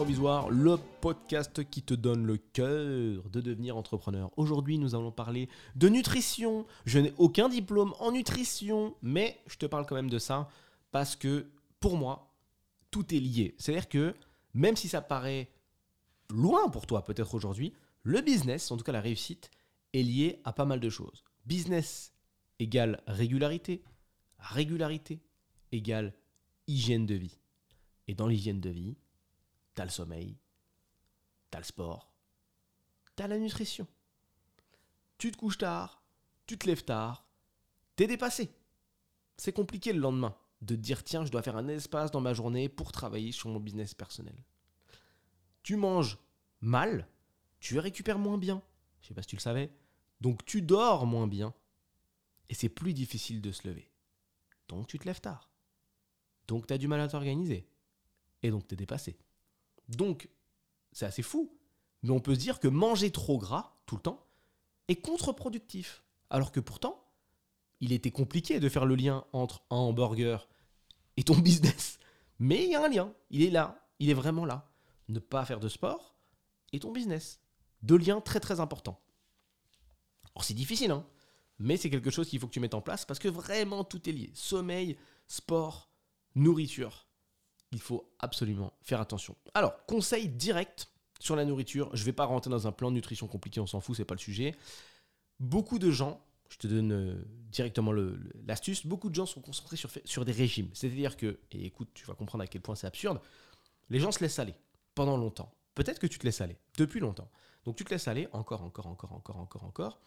Provisoire, le podcast qui te donne le cœur de devenir entrepreneur. Aujourd'hui, nous allons parler de nutrition. Je n'ai aucun diplôme en nutrition, mais je te parle quand même de ça parce que pour moi, tout est lié. C'est-à-dire que même si ça paraît loin pour toi peut-être aujourd'hui, le business, en tout cas la réussite, est lié à pas mal de choses. Business égale régularité, régularité égale hygiène de vie. Et dans l'hygiène de vie, t'as le sommeil, t'as le sport, t'as la nutrition. Tu te couches tard, tu te lèves tard, t'es dépassé. C'est compliqué le lendemain de dire tiens, je dois faire un espace dans ma journée pour travailler sur mon business personnel. Tu manges mal, tu récupères moins bien. Je sais pas si tu le savais. Donc tu dors moins bien. Et c'est plus difficile de se lever. Donc tu te lèves tard. Donc tu as du mal à t'organiser. Et donc tu es dépassé. Donc c'est assez fou. Mais on peut se dire que manger trop gras tout le temps est contre-productif. Alors que pourtant, il était compliqué de faire le lien entre un hamburger et ton business. Mais il y a un lien. Il est là. Il est vraiment là. Ne pas faire de sport et ton business. Deux liens très très importants. Alors c'est difficile, hein mais c'est quelque chose qu'il faut que tu mettes en place parce que vraiment tout est lié. Sommeil, sport, nourriture. Il faut absolument faire attention. Alors, conseil direct sur la nourriture. Je ne vais pas rentrer dans un plan de nutrition compliqué, on s'en fout, c'est pas le sujet. Beaucoup de gens, je te donne euh, directement l'astuce, beaucoup de gens sont concentrés sur, sur des régimes. C'est-à-dire que, et écoute, tu vas comprendre à quel point c'est absurde, les gens se laissent aller pendant longtemps. Peut-être que tu te laisses aller depuis longtemps. Donc tu te laisses aller encore, encore, encore, encore, encore, encore.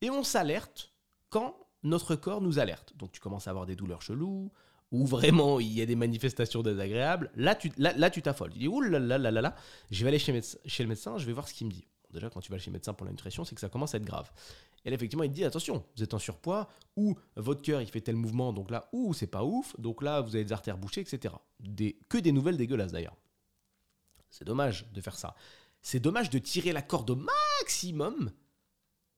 Et on s'alerte quand notre corps nous alerte. Donc tu commences à avoir des douleurs cheloues, ou vraiment il y a des manifestations désagréables, là tu là, tu t'affoles. Tu dis, ouh là là là là là, je vais aller chez, le médecin, je vais voir ce qu'il me dit. déjà, quand tu vas chez le médecin pour la nutrition, c'est que ça commence à être grave. Et là, effectivement, il te dit, attention, vous êtes en surpoids, ou votre cœur, il fait tel mouvement, donc là, ou c'est pas ouf, donc là, vous avez des artères bouchées, etc. Que des nouvelles dégueulasses d'ailleurs. C'est dommage de faire ça. C'est dommage de tirer la corde au maximum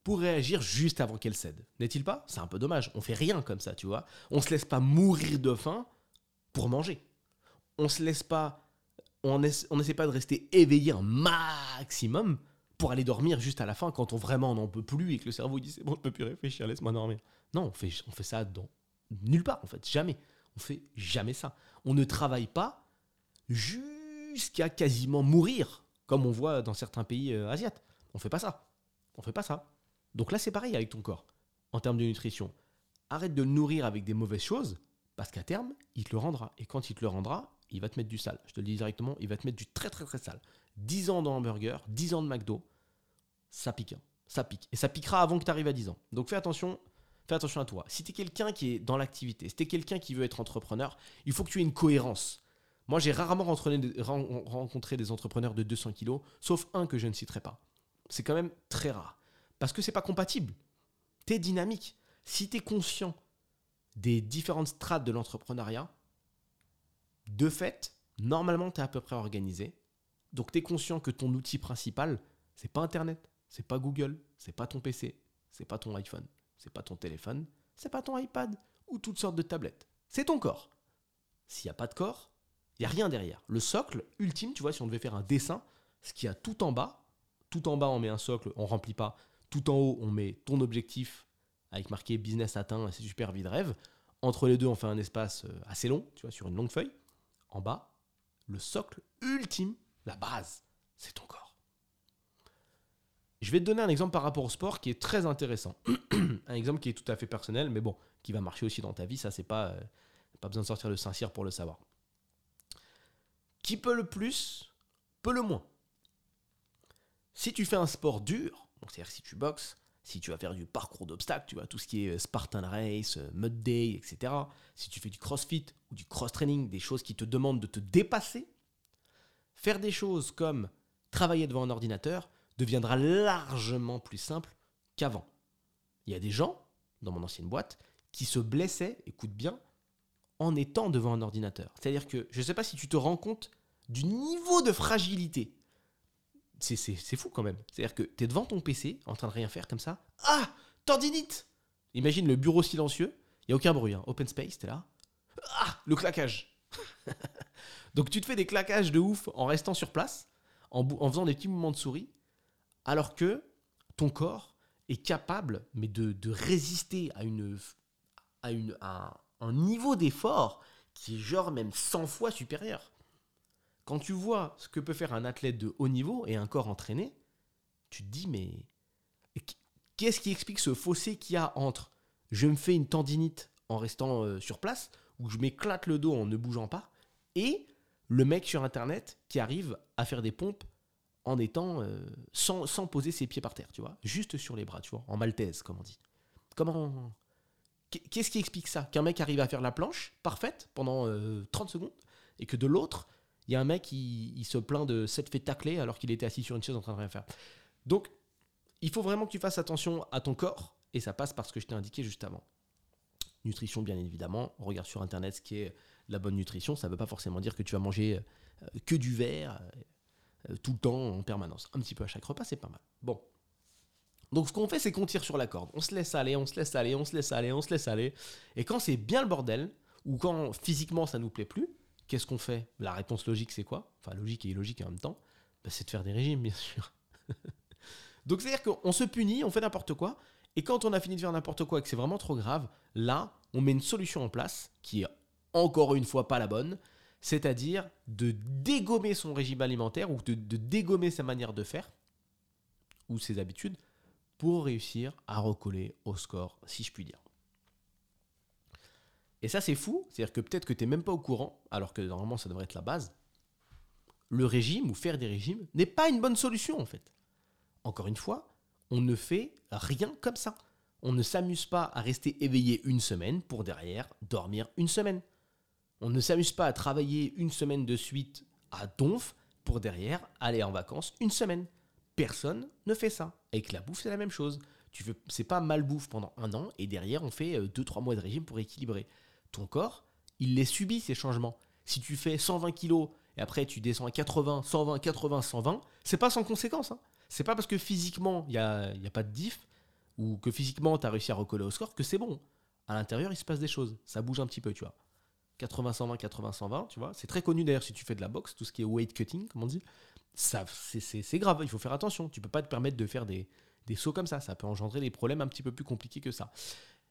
pour réagir juste avant qu'elle cède. N'est-il pas? C'est un peu dommage. On fait rien comme ça, tu vois. On se laisse pas mourir de faim pour manger. On se laisse pas. On n'essaie pas de rester éveillé un maximum pour aller dormir juste à la fin quand on vraiment n'en peut plus et que le cerveau dit c'est bon, je peux plus réfléchir, laisse-moi dormir. Non, on fait, fait ça nulle part en fait, jamais. On fait jamais ça. On ne travaille pas jusqu'à quasiment mourir, comme on voit dans certains pays euh, asiatiques. On fait pas ça. On fait pas ça. Donc là, c'est pareil avec ton corps, en termes de nutrition. Arrête de le nourrir avec des mauvaises choses, parce qu'à terme, il te le rendra. Et quand il te le rendra, il va te mettre du sale. Je te le dis directement, il va te mettre du très très très sale. 10 ans de hamburger, 10 ans de McDo, ça pique. Hein. Ça pique. Et ça piquera avant que tu arrives à 10 ans. Donc fais attention, fais attention à toi. Si tu es quelqu'un qui est dans l'activité, si tu es quelqu'un qui veut être entrepreneur, il faut que tu aies une cohérence. Moi, j'ai rarement rencontré des entrepreneurs de 200 kilos, sauf un que je ne citerai pas. C'est quand même très rare. Parce que c'est pas compatible. Tu es dynamique. Si tu es conscient des différentes strates de l'entrepreneuriat, de fait, normalement, tu es à peu près organisé. Donc, tu es conscient que ton outil principal, c'est pas Internet, c'est pas Google, c'est pas ton PC, c'est pas ton iPhone, c'est pas ton téléphone, c'est pas ton iPad ou toutes sortes de tablettes. C'est ton corps. S'il n'y a pas de corps, il n'y a rien derrière. Le socle ultime, tu vois, si on devait faire un dessin, ce qu'il y a tout en bas, tout en bas on met un socle, on remplit pas, tout en haut, on met ton objectif avec marqué business atteint, c'est super vie de rêve. Entre les deux, on fait un espace euh, assez long, tu vois, sur une longue feuille. En bas, le socle ultime, la base, c'est ton corps. Je vais te donner un exemple par rapport au sport qui est très intéressant. un exemple qui est tout à fait personnel, mais bon, qui va marcher aussi dans ta vie. Ça, c'est pas, euh, pas besoin de sortir de Saint-Cyr pour le savoir. Qui peut le plus, peut le moins. Si tu fais un sport dur, c'est-à-dire si tu boxes, si tu vas faire du parcours d'obstacles, tu vois, tout ce qui est euh, Spartan Race, euh, Mud Day, etc. Si tu fais du crossfit ou du cross-training, des choses qui te demandent de te dépasser, faire des choses comme travailler devant un ordinateur deviendra largement plus simple qu'avant. Il y a des gens, dans mon ancienne boîte, qui se blessaient, écoute bien, en étant devant un ordinateur. C'est-à-dire que je ne sais pas si tu te rends compte du niveau de fragilité c'est fou quand même. C'est-à-dire que tu es devant ton PC, en train de rien faire comme ça. Ah Tendinite Imagine le bureau silencieux, il n'y a aucun bruit, hein. open space, t'es là. Ah Le claquage Donc tu te fais des claquages de ouf en restant sur place, en, faisant des petits mouvements de souris, alors que ton corps est capable, mais de, résister à, une, à, un niveau d'effort qui est genre même 100 fois supérieur. Quand tu vois ce que peut faire un athlète de haut niveau et un corps entraîné, tu te dis mais qu'est-ce qui explique ce fossé qu'il y a entre je me fais une tendinite en restant euh, sur place, ou je m'éclate le dos en ne bougeant pas, et le mec sur internet qui arrive à faire des pompes en étant euh, sans, poser ses pieds par terre, tu vois, juste sur les bras, tu vois, en maltaise, comme on dit. Comment Qu'est-ce qui explique ça? Qu'un mec arrive à faire la planche parfaite pendant 30 euh, secondes et que de l'autre, il y a un mec qui il se plaint de s'être fait tacler alors qu'il était assis sur une chaise en train de rien faire. Donc, il faut vraiment que tu fasses attention à ton corps et ça passe par ce que je t'ai indiqué juste avant. Nutrition, bien évidemment. On regarde sur internet ce qui est la bonne nutrition. Ça ne veut pas forcément dire que tu vas manger euh, que du verre euh, tout le temps en permanence. Un petit peu à chaque repas, c'est pas mal. Bon. Donc ce qu'on fait, c'est qu'on tire sur la corde. On se laisse aller, on se laisse aller, on se laisse aller, on se laisse aller. Et quand c'est bien le bordel, ou quand physiquement ça nous plaît plus, qu'est-ce qu'on fait? La réponse logique, c'est quoi? Enfin, logique et illogique en même temps. Bah, c'est de faire des régimes, bien sûr. Donc c'est-à-dire qu'on se punit, on fait n'importe quoi. Et quand on a fini de faire n'importe quoi et que c'est vraiment trop grave, là, on met une solution en place qui est encore une fois pas la bonne, c'est-à-dire de dégommer son régime alimentaire ou de, dégommer sa manière de faire ou ses habitudes pour réussir à recoller au score, si je puis dire. Et ça, c'est fou, c'est-à-dire que peut-être que tu n'es même pas au courant, alors que normalement ça devrait être la base. Le régime ou faire des régimes n'est pas une bonne solution en fait. Encore une fois, on ne fait rien comme ça. On ne s'amuse pas à rester éveillé une semaine pour derrière dormir une semaine. On ne s'amuse pas à travailler une semaine de suite à donf pour derrière aller en vacances une semaine. Personne ne fait ça. Avec la bouffe, c'est la même chose. Tu veux, c'est pas mal bouffe pendant un an et derrière on fait 2-3 euh, mois de régime pour équilibrer. Ton corps, il les subit ces changements. Si tu fais 120 kg et après tu descends à 80, 120, 80, 120, c'est pas sans conséquence. Hein. C'est pas parce que physiquement il n'y a, y a pas de diff ou que physiquement tu as réussi à recoller au score que c'est bon. À l'intérieur, il se passe des choses. Ça bouge un petit peu, tu vois. 80-120, 80-120, tu vois. C'est très connu d'ailleurs si tu fais de la boxe, tout ce qui est weight cutting, comme on dit. Ça, c'est grave, il faut faire attention. Tu peux pas te permettre de faire des sauts comme ça. Ça peut engendrer des problèmes un petit peu plus compliqués que ça.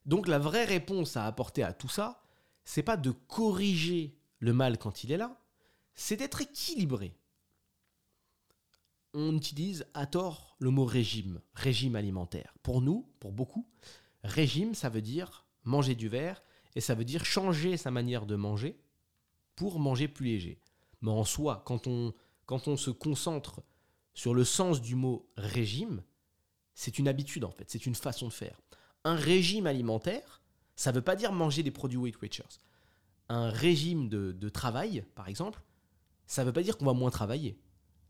Donc la vraie réponse à apporter à tout ça, c'est pas de corriger le mal quand il est là, c'est d'être équilibré on utilise à tort le mot régime, régime alimentaire. Pour nous, pour beaucoup, régime, ça veut dire manger du verre et ça veut dire changer sa manière de manger pour manger plus léger. Mais en soi, quand on, quand on se concentre sur le sens du mot régime, c'est une habitude en fait, c'est une façon de faire. Un régime alimentaire, ça ne veut pas dire manger des produits Weight Watchers. Un régime de, travail, par exemple, ça ne veut pas dire qu'on va moins travailler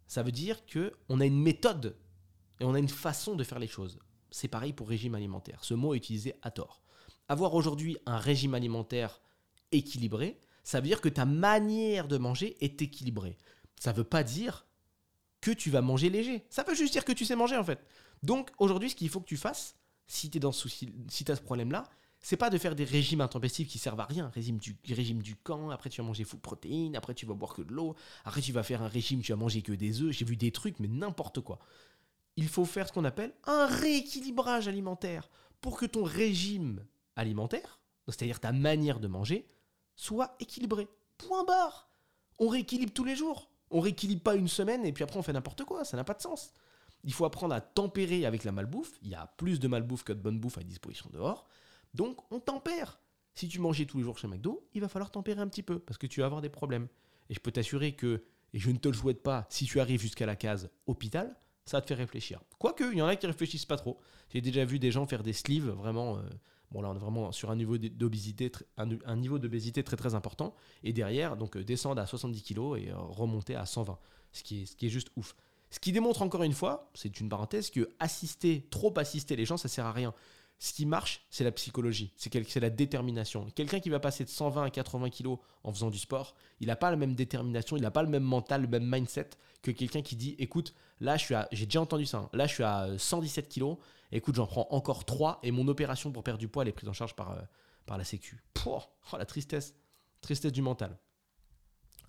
ça veut dire qu'on a une méthode et on a une façon de faire les choses. C'est pareil pour régime alimentaire. Ce mot est utilisé à tort. Avoir aujourd'hui un régime alimentaire équilibré, ça veut dire que ta manière de manger est équilibrée. Ça ne veut pas dire que tu vas manger léger. Ça veut juste dire que tu sais manger en fait. Donc aujourd'hui, ce qu'il faut que tu fasses, si tu dans si as ce problème-là, c'est pas de faire des régimes intempestifs qui servent à rien. Régime du, régime du camp, après tu vas manger full protéines, après tu vas boire que de l'eau, après tu vas faire un régime, tu vas manger que des œufs. J'ai vu des trucs, mais n'importe quoi. Il faut faire ce qu'on appelle un rééquilibrage alimentaire pour que ton régime alimentaire, c'est-à-dire ta manière de manger, soit équilibré. Point barre. On rééquilibre tous les jours. On rééquilibre pas une semaine et puis après on fait n'importe quoi. Ça n'a pas de sens. Il faut apprendre à tempérer avec la malbouffe. Il y a plus de malbouffe que de bonne bouffe à disposition dehors. Donc on tempère. Si tu mangeais tous les jours chez McDo, il va falloir tempérer un petit peu parce que tu vas avoir des problèmes. Et je peux t'assurer que, et je ne te le souhaite pas, si tu arrives jusqu'à la case hôpital, ça te faire réfléchir. Quoique, il y en a qui réfléchissent pas trop. J'ai déjà vu des gens faire des sleeves vraiment. Euh, bon, là, on est vraiment sur un niveau d'obésité, très très important. Et derrière, donc euh, descendre à 70 kg et euh, remonter à 120. Ce ce qui est juste ouf. Ce qui démontre encore une fois, c'est une parenthèse, que assister, trop assister les gens, ça sert à rien. Ce qui marche, c'est la psychologie, c'est la détermination. Quelqu'un qui va passer de 120 à 80 kg en faisant du sport, il n'a pas la même détermination, il n'a pas le même mental, le même mindset que quelqu'un qui dit écoute, là j'ai déjà entendu ça, hein. là je suis à 117 kg, écoute, j'en prends encore 3 et mon opération pour perdre du poids elle est prise en charge par, euh, par la Sécu. oh, la tristesse, tristesse du mental.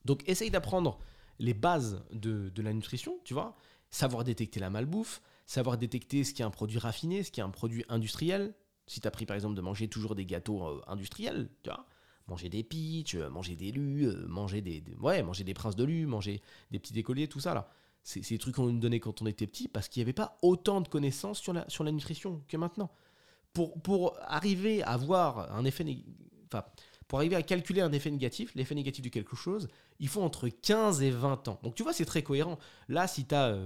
Donc essaye d'apprendre les bases de, la nutrition, tu vois, savoir détecter la malbouffe, savoir détecter ce qui est un produit raffiné, ce qui est un produit industriel. Si tu as pris par exemple de manger toujours des gâteaux euh, industriels, tu vois, manger des pitchs, euh, manger des lus, euh, manger des, ouais, manger des princes de lus, manger des petits écoliers, tout ça là. C'est des trucs qu'on nous donnait quand on était petit parce qu'il n'y avait pas autant de connaissances sur la, sur la nutrition que maintenant. Pour, pour arriver à avoir un effet, enfin, pour arriver à calculer un effet négatif, l'effet négatif de quelque chose, il faut entre 15 et 20 ans. Donc tu vois, c'est très cohérent. Là, si tu as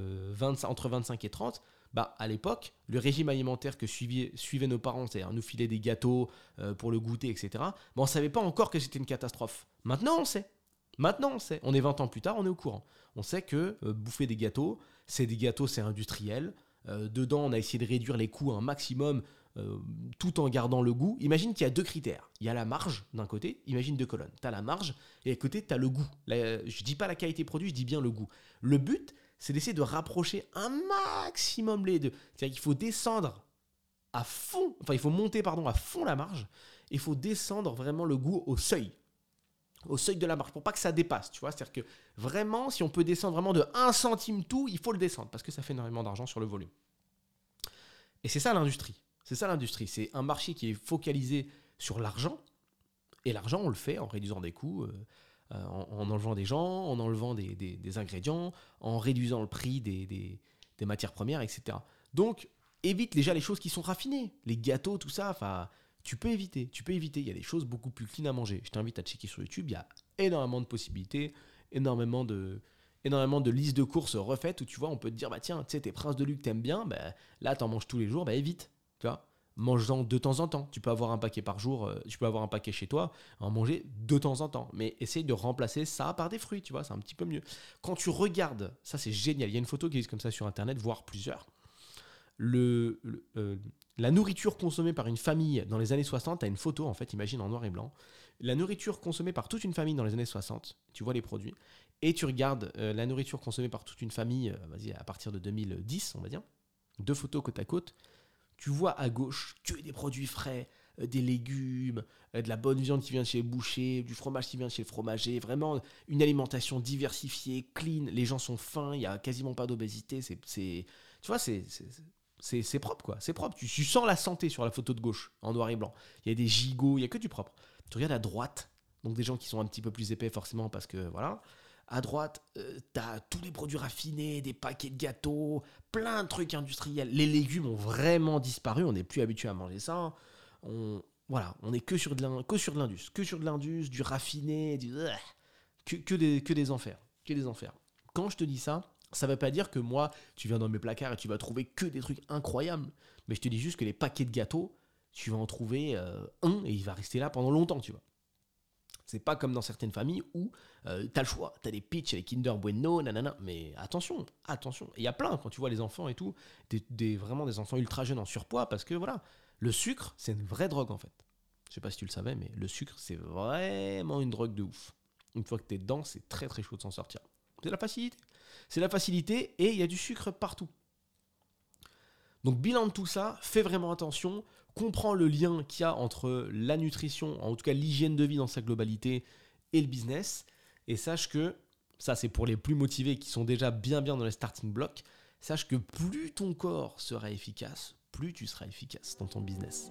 entre 25 et 30, bah, à l'époque, le régime alimentaire que suivaient, nos parents, c'est-à-dire nous filer des gâteaux euh, pour le goûter, etc., bah, on ne savait pas encore que c'était une catastrophe. Maintenant, on sait. Maintenant, on sait. On est 20 ans plus tard, on est au courant. On sait que euh, bouffer des gâteaux, c'est des gâteaux, c'est industriel. Euh, dedans, on a essayé de réduire les coûts un maximum tout en gardant le goût. Imagine qu'il y a deux critères. Il y a la marge d'un côté, imagine deux colonnes. Tu as la marge et à côté, tu as le goût. je ne dis pas la qualité produit, je dis bien le goût. Le but, c'est d'essayer de rapprocher un maximum les deux. C'est-à-dire qu'il faut descendre à fond, enfin il faut monter pardon à fond la marge, il faut descendre vraiment le goût au seuil, au seuil de la marge, pour pas que ça dépasse, tu vois. C'est-à-dire que vraiment, si on peut descendre vraiment de 1 centime tout, il faut le descendre, parce que ça fait énormément d'argent sur le volume. Et c'est ça l'industrie. C'est ça l'industrie. C'est un marché qui est focalisé sur l'argent. Et l'argent, on le fait en réduisant des coûts. Euh, euh, en, enlevant des gens, en enlevant des, ingrédients, en réduisant le prix des, matières premières, etc. Donc, évite déjà les choses qui sont raffinées, les gâteaux, tout ça. Enfin, tu peux éviter, tu peux éviter. Il y a des choses beaucoup plus clean à manger. Je t'invite à checker sur YouTube. Il y a énormément de possibilités, énormément de, énormément de listes de courses refaites où tu vois, on peut te dire, bah tiens, tu sais, tes princes de luxe t'aimes bien, bah, là, t'en manges tous les jours, bah évite. Tu vois? Mange-en de temps en temps. Tu peux avoir un paquet par jour, euh, tu peux avoir un paquet chez toi, en manger de temps en temps. Mais essaye de remplacer ça par des fruits, tu vois, c'est un petit peu mieux. Quand tu regardes, ça c'est génial, il y a une photo qui existe comme ça sur Internet, voire plusieurs. Le, euh, la nourriture consommée par une famille dans les années 60, tu as une photo en fait, imagine en noir et blanc. La nourriture consommée par toute une famille dans les années 60, tu vois les produits, et tu regardes euh, la nourriture consommée par toute une famille, vas-y, à partir de 2010, on va dire, deux photos côte à côte, tu vois à gauche que des produits frais, euh, des légumes, euh, de la bonne viande qui vient de chez le boucher, du fromage qui vient de chez le fromager, vraiment une alimentation diversifiée, clean, les gens sont fins, il n'y a quasiment pas d'obésité, c'est, tu vois, c'est, c'est, propre quoi, c'est propre, tu, sens la santé sur la photo de gauche, en noir et blanc, il y a des gigots, il n'y a que du propre. Tu regardes à droite, donc des gens qui sont un petit peu plus épais forcément parce que voilà, à droite, euh, t'as tous les produits raffinés, des paquets de gâteaux, plein de trucs industriels. Les légumes ont vraiment disparu, on n'est plus habitué à manger ça. On, voilà, on est que sur de l'indus, que sur de l'indus, du raffiné, du, que, des, enfers, que des enfers. Quand je te dis ça, ça ne veut pas dire que moi, tu viens dans mes placards et tu vas trouver que des trucs incroyables. Mais je te dis juste que les paquets de gâteaux, tu vas en trouver euh, un et il va rester là pendant longtemps, tu vois. C'est pas comme dans certaines familles où euh, t'as le choix, t'as des pitchs les Kinder Bueno, nanana, mais attention, attention. Il y a plein quand tu vois les enfants et tout, des, vraiment des enfants ultra jeunes en surpoids parce que voilà, le sucre, c'est une vraie drogue en fait. Je sais pas si tu le savais, mais le sucre, c'est vraiment une drogue de ouf. Une fois que t'es dedans, c'est très très chaud de s'en sortir. C'est la facilité. C'est la facilité et il y a du sucre partout. Donc bilan de tout ça, fais vraiment attention, comprends le lien qu'il y a entre la nutrition, en tout cas l'hygiène de vie dans sa globalité, et le business, et sache que, ça c'est pour les plus motivés qui sont déjà bien bien dans les starting blocks, sache que plus ton corps sera efficace, plus tu seras efficace dans ton business.